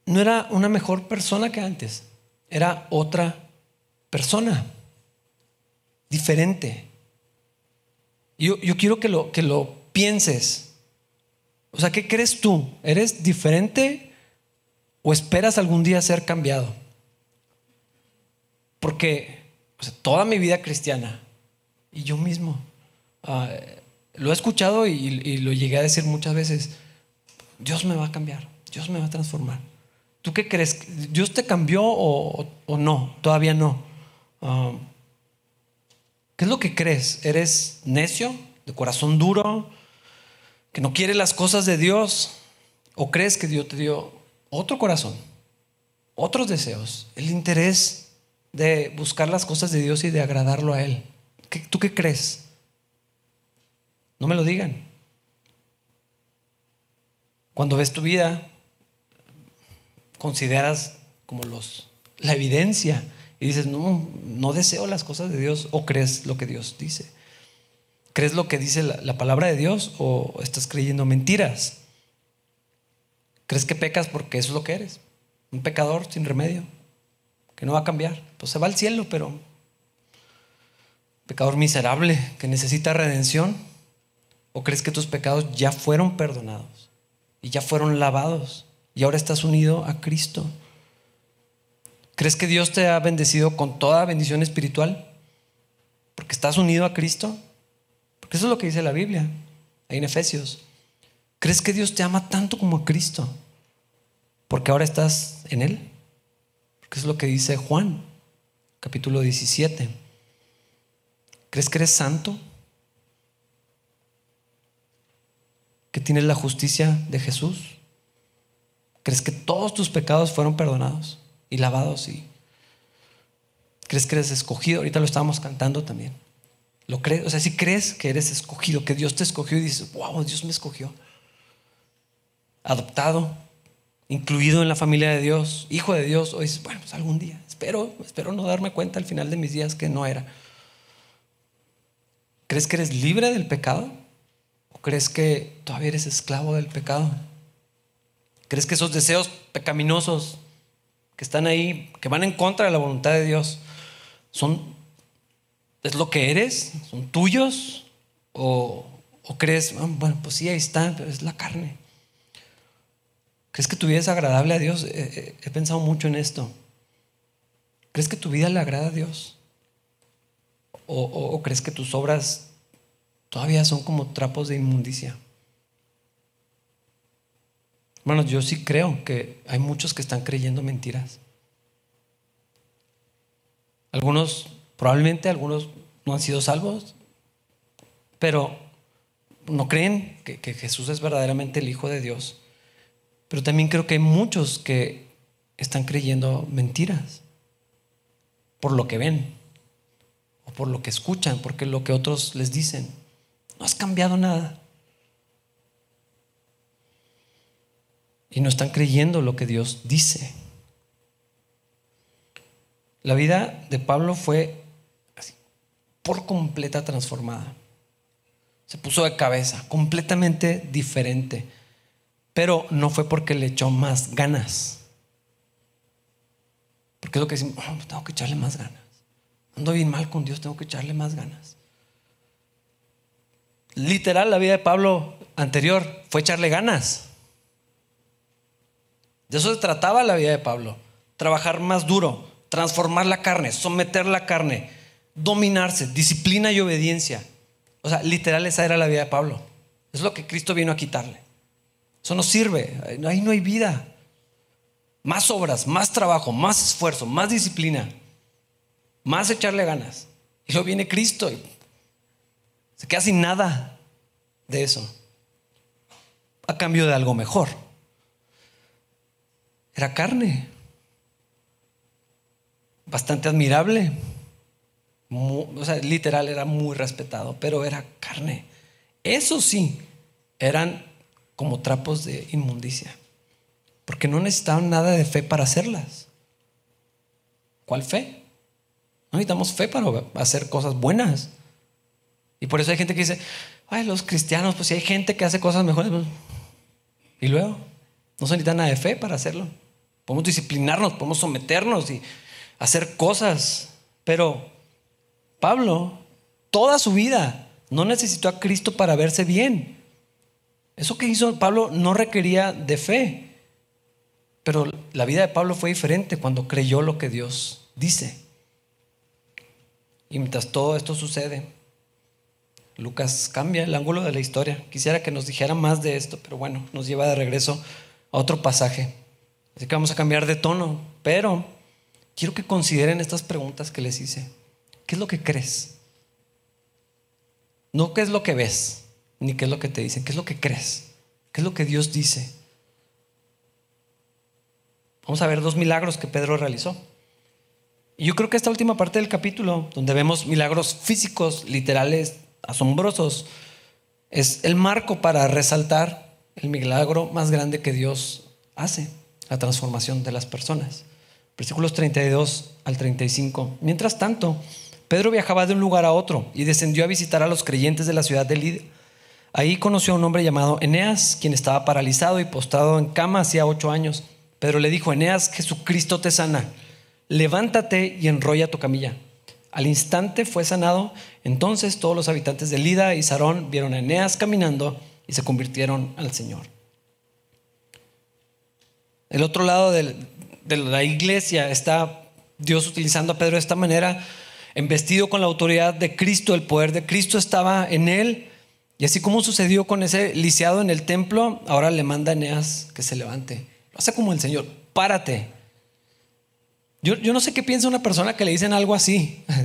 no era una mejor persona que antes, era otra persona diferente. Yo, yo quiero que lo, que lo pienses. O sea, ¿qué crees tú? ¿Eres diferente o esperas algún día ser cambiado? Porque toda mi vida cristiana y yo mismo ah, lo he escuchado y, lo llegué a decir muchas veces, Dios me va a cambiar, Dios me va a transformar. ¿Tú qué crees? ¿Dios te cambió o, no? Todavía no. Ah, ¿Qué es lo que crees? ¿Eres necio, de corazón duro, que no quiere las cosas de Dios? ¿O crees que Dios te dio otro corazón, otros deseos, el interés de buscar las cosas de Dios y de agradarlo a Él? ¿Tú qué crees? No me lo digan. Cuando ves tu vida, consideras como los, la evidencia y dices, no, no deseo las cosas de Dios o crees lo que Dios dice. ¿Crees lo que dice la, palabra de Dios o estás creyendo mentiras? ¿Crees que pecas porque eso es lo que eres? Un pecador sin remedio, que no va a cambiar. Pues se va al cielo, pero pecador miserable que necesita redención. ¿O crees que tus pecados ya fueron perdonados y ya fueron lavados y ahora estás unido a Cristo? ¿Crees que Dios te ha bendecido con toda bendición espiritual? Porque estás unido a Cristo. Porque eso es lo que dice la Biblia, ahí en Efesios. ¿Crees que Dios te ama tanto como a Cristo? Porque ahora estás en Él. Porque es lo que dice Juan, capítulo 17. ¿Crees que eres santo? ¿Que tienes la justicia de Jesús? ¿Crees que todos tus pecados fueron perdonados y lavados? Y ¿Crees que eres escogido? Ahorita lo estábamos cantando también. ¿Lo crees? O sea, si crees que eres escogido, que Dios te escogió y dices, wow, Dios me escogió. Adoptado, incluido en la familia de Dios, hijo de Dios, o dices, bueno, pues algún día, espero, espero no darme cuenta al final de mis días que no era. ¿Crees que eres libre del pecado? ¿O crees que todavía eres esclavo del pecado? ¿Crees que esos deseos pecaminosos que están ahí, que van en contra de la voluntad de Dios, son, es lo que eres? ¿Son tuyos? ¿O, crees, ah, bueno, pues sí, ahí está, pero es la carne? ¿Crees que tu vida es agradable a Dios? he pensado mucho en esto. ¿Crees que tu vida le agrada a Dios? ¿O, crees que tus obras todavía son como trapos de inmundicia? Bueno, yo sí creo que hay muchos que están creyendo mentiras. Algunos, probablemente algunos no han sido salvos, pero no creen que Jesús es verdaderamente el Hijo de Dios. Pero también creo que hay muchos que están creyendo mentiras por lo que ven o por lo que escuchan, porque lo que otros les dicen. No has cambiado nada. Y no están creyendo lo que Dios dice. La vida de Pablo fue por completa transformada. Se puso de cabeza, completamente diferente. Pero no fue porque le echó más ganas. Porque es lo que decimos, oh, tengo que echarle más ganas. Ando bien mal con Dios, tengo que echarle más ganas. Literal, la vida de Pablo anterior fue echarle ganas. De eso se trataba la vida de Pablo. Trabajar más duro, transformar la carne, someter la carne, dominarse, disciplina y obediencia. O sea, literal esa era la vida de Pablo. Es lo que Cristo vino a quitarle. Eso no sirve, ahí no hay vida. Más obras, más trabajo, más esfuerzo, más disciplina, más echarle ganas. Y luego viene Cristo y se queda sin nada de eso. A cambio de algo mejor. Era carne. Bastante admirable. o sea, literal era muy respetado, pero era carne. Eso sí, eran como trapos de inmundicia, porque no necesitaban nada de fe para hacerlas. ¿Cuál fe? No necesitamos fe para hacer cosas buenas. Y por eso hay gente que dice, ay, los cristianos, pues si hay gente que hace cosas mejores, pues, y luego, no se necesita nada de fe para hacerlo. Podemos disciplinarnos, podemos someternos y hacer cosas. Pero Pablo, toda su vida, no necesitó a Cristo para verse bien. Eso que hizo Pablo no requería de fe, pero la vida de Pablo fue diferente cuando creyó lo que Dios dice. Y mientras todo esto sucede, Lucas cambia el ángulo de la historia. Quisiera que nos dijera más de esto, pero bueno, nos lleva de regreso a otro pasaje. Así que vamos a cambiar de tono, pero quiero que consideren estas preguntas que les hice. ¿Qué es lo que crees? No qué es lo que ves ni qué es lo que te dicen, qué es lo que crees, qué es lo que Dios dice. Vamos a ver dos milagros que Pedro realizó. Y yo creo que esta última parte del capítulo, donde vemos milagros físicos, literales, asombrosos, es el marco para resaltar el milagro más grande que Dios hace, la transformación de las personas. Versículos 32 al 35. Mientras tanto, Pedro viajaba de un lugar a otro y descendió a visitar a los creyentes de la ciudad de Lid Ahí conoció a un hombre llamado Eneas, quien estaba paralizado y postrado en cama hacía ocho años. Pedro le dijo, Eneas, Jesucristo te sana. Levántate y enrolla tu camilla. Al instante fue sanado. Entonces todos los habitantes de Lida y Sarón vieron a Eneas caminando y se convirtieron al Señor. El otro lado de la iglesia está Dios utilizando a Pedro de esta manera, embestido con la autoridad de Cristo, el poder de Cristo estaba en él y así como sucedió con ese lisiado en el templo, ahora le manda a Eneas que se levante. Lo hace como el Señor, párate. Yo, no sé qué piensa una persona que le dicen algo así.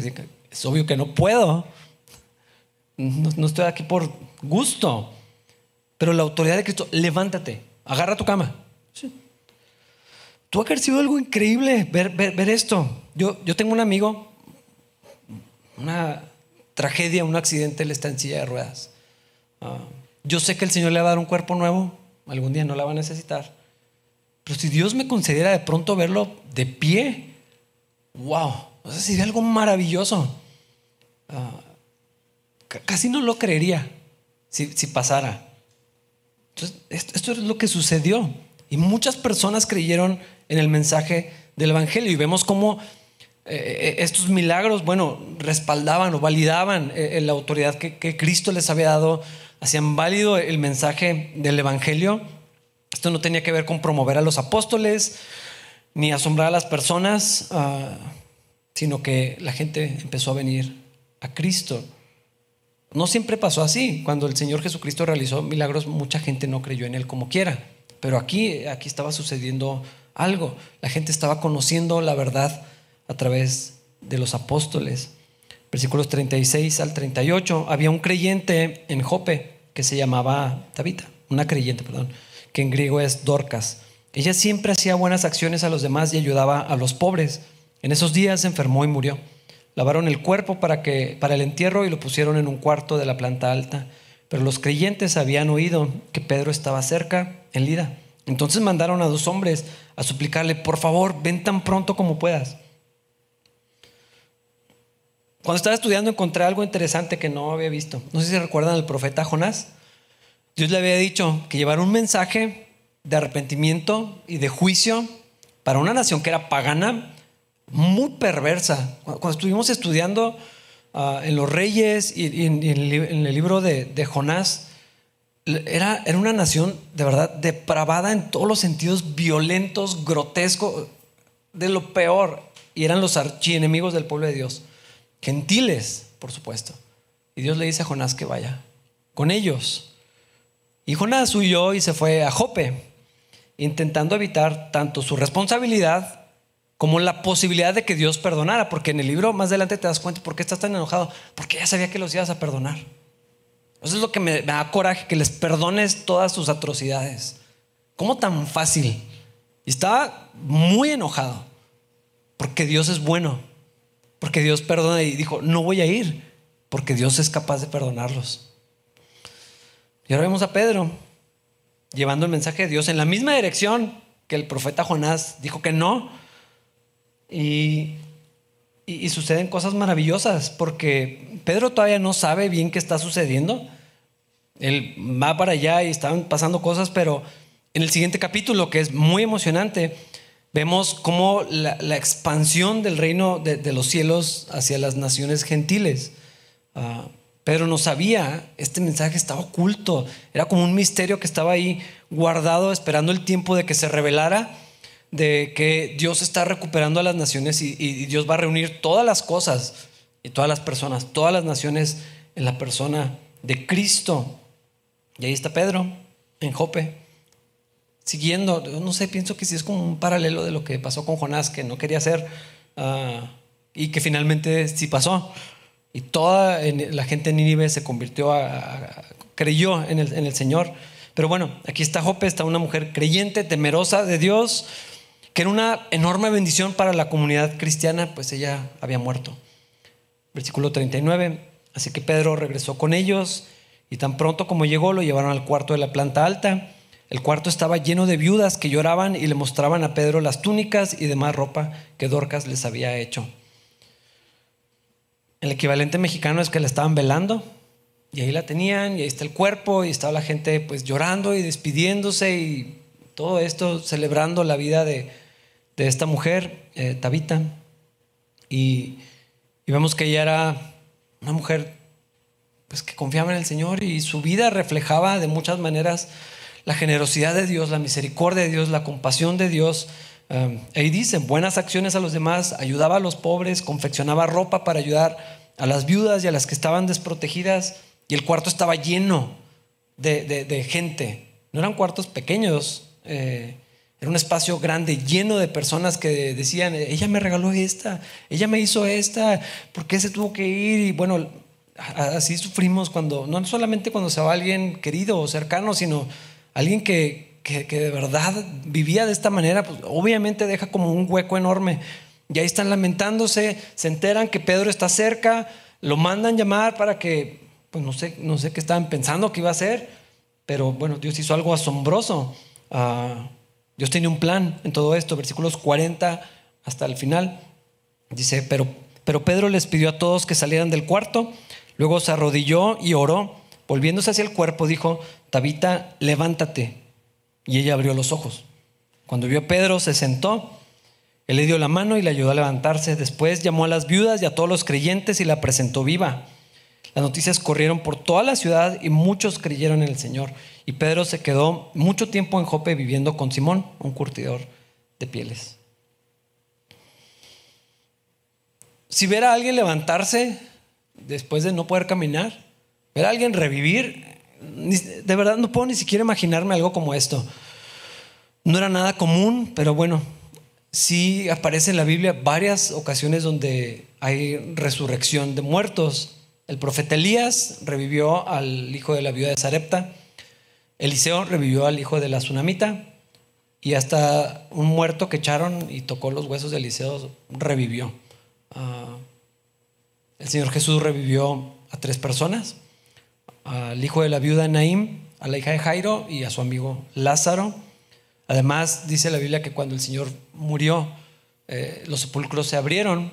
Es obvio que no puedo. no, estoy aquí por gusto, pero la autoridad de Cristo, levántate, agarra tu cama. Que haber sido algo increíble ver, ver, esto. Yo, yo tengo un amigo, una tragedia, un accidente, él está en silla de ruedas. Yo sé que el Señor le va a dar un cuerpo nuevo, algún día no la va a necesitar. Pero si Dios me concediera de pronto verlo de pie, wow, o sea, sería algo maravilloso. Ah, casi no lo creería si, pasara. Entonces, esto, es lo que sucedió. Y muchas personas creyeron en el mensaje del Evangelio y vemos cómo eh, eh, estos milagros, bueno, respaldaban o validaban eh, la autoridad que, que, Cristo les había dado, hacían válido el mensaje del Evangelio. Esto no tenía que ver con promover a los apóstoles ni asombrar a las personas, ah, sino que la gente empezó a venir a Cristo. No siempre pasó así. Cuando el Señor Jesucristo realizó milagros, mucha gente no creyó en Él como quiera. Pero aquí, aquí estaba sucediendo algo. La gente estaba conociendo la verdad a través de los apóstoles. Versículos 36 al 38. Había un creyente en Jope que se llamaba Tabita, una creyente, perdón, que en griego es Dorcas. Ella siempre hacía buenas acciones a los demás y ayudaba a los pobres. En esos días se enfermó y murió. Lavaron el cuerpo para, que, para el entierro y lo pusieron en un cuarto de la planta alta. Pero los creyentes habían oído que Pedro estaba cerca, en Lida. Entonces mandaron a dos hombres a suplicarle, por favor, ven tan pronto como puedas. Cuando estaba estudiando encontré algo interesante que no había visto. No sé si recuerdan al profeta Jonás. Dios le había dicho que llevar un mensaje de arrepentimiento y de juicio para una nación que era pagana muy perversa. Cuando estuvimos estudiando ah, en los reyes y, en, el, libro de, Jonás, era, era, una nación de verdad depravada en todos los sentidos, violentos, grotescos, de lo peor. Y eran los archienemigos del pueblo de Dios. Gentiles, por supuesto. Y Dios le dice a Jonás que vaya con ellos. Y Jonás huyó y se fue a Jope, intentando evitar tanto su responsabilidad como la posibilidad de que Dios perdonara, porque en el libro más adelante te das cuenta por qué estás tan enojado, porque ya sabía que los ibas a perdonar. Eso es lo que me, da coraje, que les perdones todas sus atrocidades. ¿Cómo tan fácil? Y estaba muy enojado, porque Dios es bueno, porque Dios perdona y dijo, no voy a ir, porque Dios es capaz de perdonarlos. Y ahora vemos a Pedro llevando el mensaje de Dios en la misma dirección que el profeta Jonás dijo que no, y, suceden cosas maravillosas porque Pedro todavía no sabe bien qué está sucediendo. Él va para allá y están pasando cosas, pero en el siguiente capítulo, que es muy emocionante, vemos cómo la, expansión del reino de, los cielos hacia las naciones gentiles. Ah, Pedro no sabía, este mensaje estaba oculto, era como un misterio que estaba ahí guardado, esperando el tiempo de que se revelara de que Dios está recuperando a las naciones y, Dios va a reunir todas las cosas y todas las personas, todas las naciones en la persona de Cristo. Y ahí está Pedro, en Jope, siguiendo, no sé, pienso que sí es como un paralelo de lo que pasó con Jonás, que no quería hacer ah, y que finalmente sí pasó. Y toda la gente en Nínive se convirtió creyó en el, en el Señor. Pero bueno, aquí está Jope, está una mujer creyente, temerosa de Dios, que era una enorme bendición para la comunidad cristiana, pues ella había muerto. Versículo 39. Así que Pedro regresó con ellos y tan pronto como llegó lo llevaron al cuarto de la planta alta. El cuarto estaba lleno de viudas que lloraban y le mostraban a Pedro las túnicas y demás ropa que Dorcas les había hecho. El equivalente mexicano es que la estaban velando y ahí la tenían y ahí está el cuerpo y estaba la gente pues llorando y despidiéndose y todo esto celebrando la vida de, esta mujer, eh, Tabita, y, vemos que ella era una mujer pues, que confiaba en el Señor y su vida reflejaba de muchas maneras la generosidad de Dios, la misericordia de Dios, la compasión de Dios. Ahí dice, buenas acciones a los demás, ayudaba a los pobres, confeccionaba ropa para ayudar a las viudas y a las que estaban desprotegidas, y el cuarto estaba lleno de gente. No eran cuartos pequeños, eh, era un espacio grande, lleno de personas que decían, ella me regaló esta, ella me hizo esta, ¿por qué se tuvo que ir? Y bueno, así sufrimos cuando, no solamente cuando se va alguien querido o cercano, sino alguien que, que, de verdad vivía de esta manera, pues obviamente deja como un hueco enorme. Y ahí están lamentándose, se enteran que Pedro está cerca, lo mandan llamar para que, pues no sé, no sé qué estaban pensando que iba a hacer, pero bueno, Dios hizo algo asombroso. Ah, Dios tenía un plan en todo esto, versículos 40 hasta el final. Dice, pero, pero Pedro les pidió a todos que salieran del cuarto, luego se arrodilló y oró, volviéndose hacia el cuerpo, dijo, Tabita, levántate. Y ella abrió los ojos. Cuando vio a Pedro, se sentó. Él le dio la mano y le ayudó a levantarse. Después llamó a las viudas y a todos los creyentes y la presentó viva. Las noticias corrieron por toda la ciudad y muchos creyeron en el Señor. Y Pedro se quedó mucho tiempo en Jope viviendo con Simón, un curtidor de pieles. Si ver a alguien levantarse después de no poder caminar, ver a alguien revivir, de verdad no puedo ni siquiera imaginarme algo como esto. No era nada común, pero bueno, sí aparece en la Biblia varias ocasiones donde hay resurrección de muertos. El profeta Elías revivió al hijo de la viuda de Sarepta. Eliseo revivió al hijo de la tsunamita. Y hasta un muerto que echaron y tocó los huesos de Eliseo revivió. Ah, el Señor Jesús revivió a tres personas al hijo de la viuda Naim, a la hija de Jairo y a su amigo Lázaro. Además, dice la Biblia que cuando el Señor murió, eh, los sepulcros se abrieron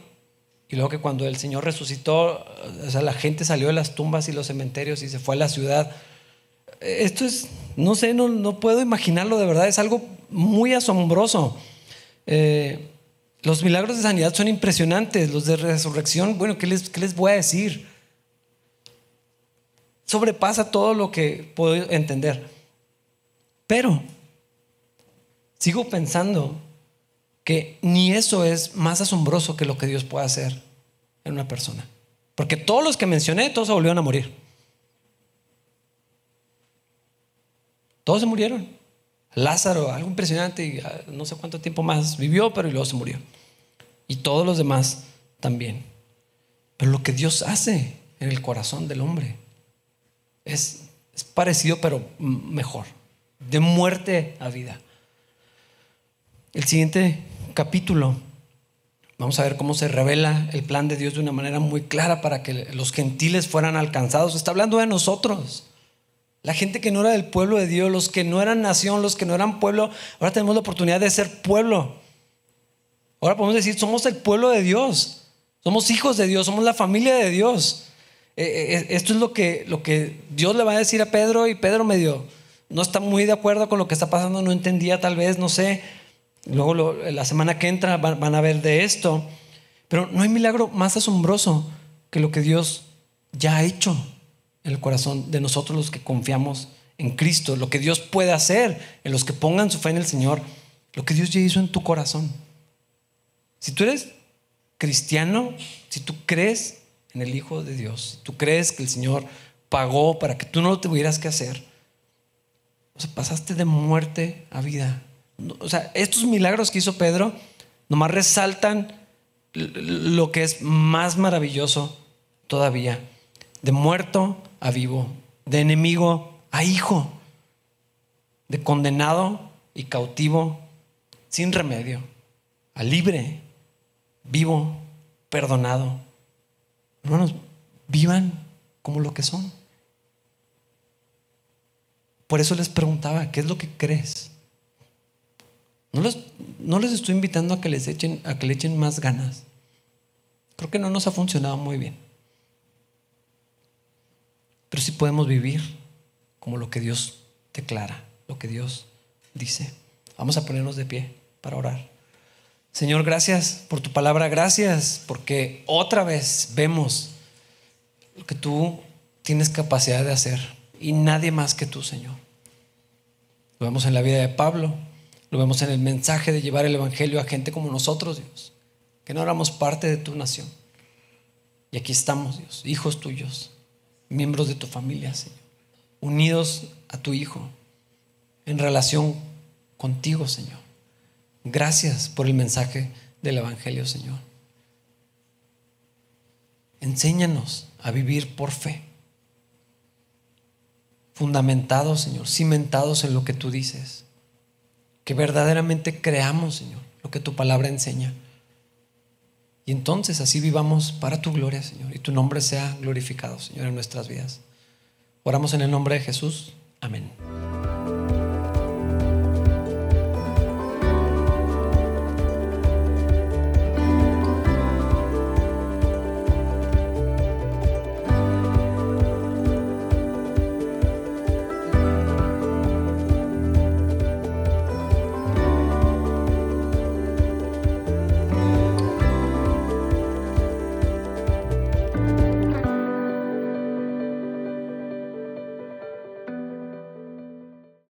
y luego que cuando el Señor resucitó, o sea, la gente salió de las tumbas y los cementerios y se fue a la ciudad. Esto es, no sé, no, no puedo imaginarlo de verdad, es algo muy asombroso. Eh, los milagros de sanidad son impresionantes, los de resurrección, bueno, ¿qué les, qué les voy a decir? Sobrepasa todo lo que puedo entender. Pero sigo pensando que ni eso es más asombroso que lo que Dios puede hacer en una persona. Porque todos los que mencioné, todos se volvieron a morir. Todos se murieron. Lázaro, algo impresionante, y ah, no sé cuánto tiempo más vivió, pero luego se murió. Y todos los demás también. Pero lo que Dios hace en el corazón del hombre es, parecido pero mejor, de muerte a vida. El siguiente capítulo, vamos a ver cómo se revela el plan de Dios de una manera muy clara para que los gentiles fueran alcanzados. Está hablando de nosotros. La gente que no era del pueblo de Dios, los que no eran nación, los que no eran pueblo, ahora tenemos la oportunidad de ser pueblo. Ahora podemos decir, somos el pueblo de Dios, somos hijos de Dios, somos la familia de Dios. Eh, eh, esto es lo que, lo que Dios le va a decir a Pedro y Pedro medio no está muy de acuerdo con lo que está pasando, no entendía tal vez, no sé. Luego la semana que entra van, van a ver de esto. Pero no hay milagro más asombroso que lo que Dios ya ha hecho en el corazón de nosotros los que confiamos en Cristo, lo que Dios puede hacer en los que pongan su fe en el Señor, lo que Dios ya hizo en tu corazón. Si tú eres cristiano, si tú crees en el Hijo de Dios, tú crees que el Señor pagó para que tú no lo tuvieras que hacer, o sea, pasaste de muerte a vida. O sea, estos milagros que hizo Pedro nomás resaltan lo que es más maravilloso todavía. De muerto a vivo, de enemigo a hijo, de condenado y cautivo sin remedio, a libre, vivo, perdonado. Hermanos, vivan como lo que son. Por eso les preguntaba, ¿qué es lo que crees? No les, no les estoy invitando a que les echen, a que le echen más ganas. Creo que no nos ha funcionado muy bien. Pero sí podemos vivir como lo que Dios declara, lo que Dios dice. Vamos a ponernos de pie para orar. Señor, gracias por tu palabra, gracias porque otra vez vemos lo que tú tienes capacidad de hacer y nadie más que tú, Señor. Lo vemos en la vida de Pablo, lo vemos en el mensaje de llevar el Evangelio a gente como nosotros, Dios, que no éramos parte de tu nación. Y aquí estamos, Dios, hijos tuyos, miembros de tu familia, Señor, unidos a tu Hijo, en relación contigo, Señor. Gracias por el mensaje del Evangelio, Señor. Enséñanos a vivir por fe. Fundamentados, Señor, cimentados en lo que tú dices. Que verdaderamente creamos, Señor, lo que tu palabra enseña. Y entonces así vivamos para tu gloria, Señor, y tu nombre sea glorificado, Señor, en nuestras vidas. Oramos en el nombre de Jesús. Amén.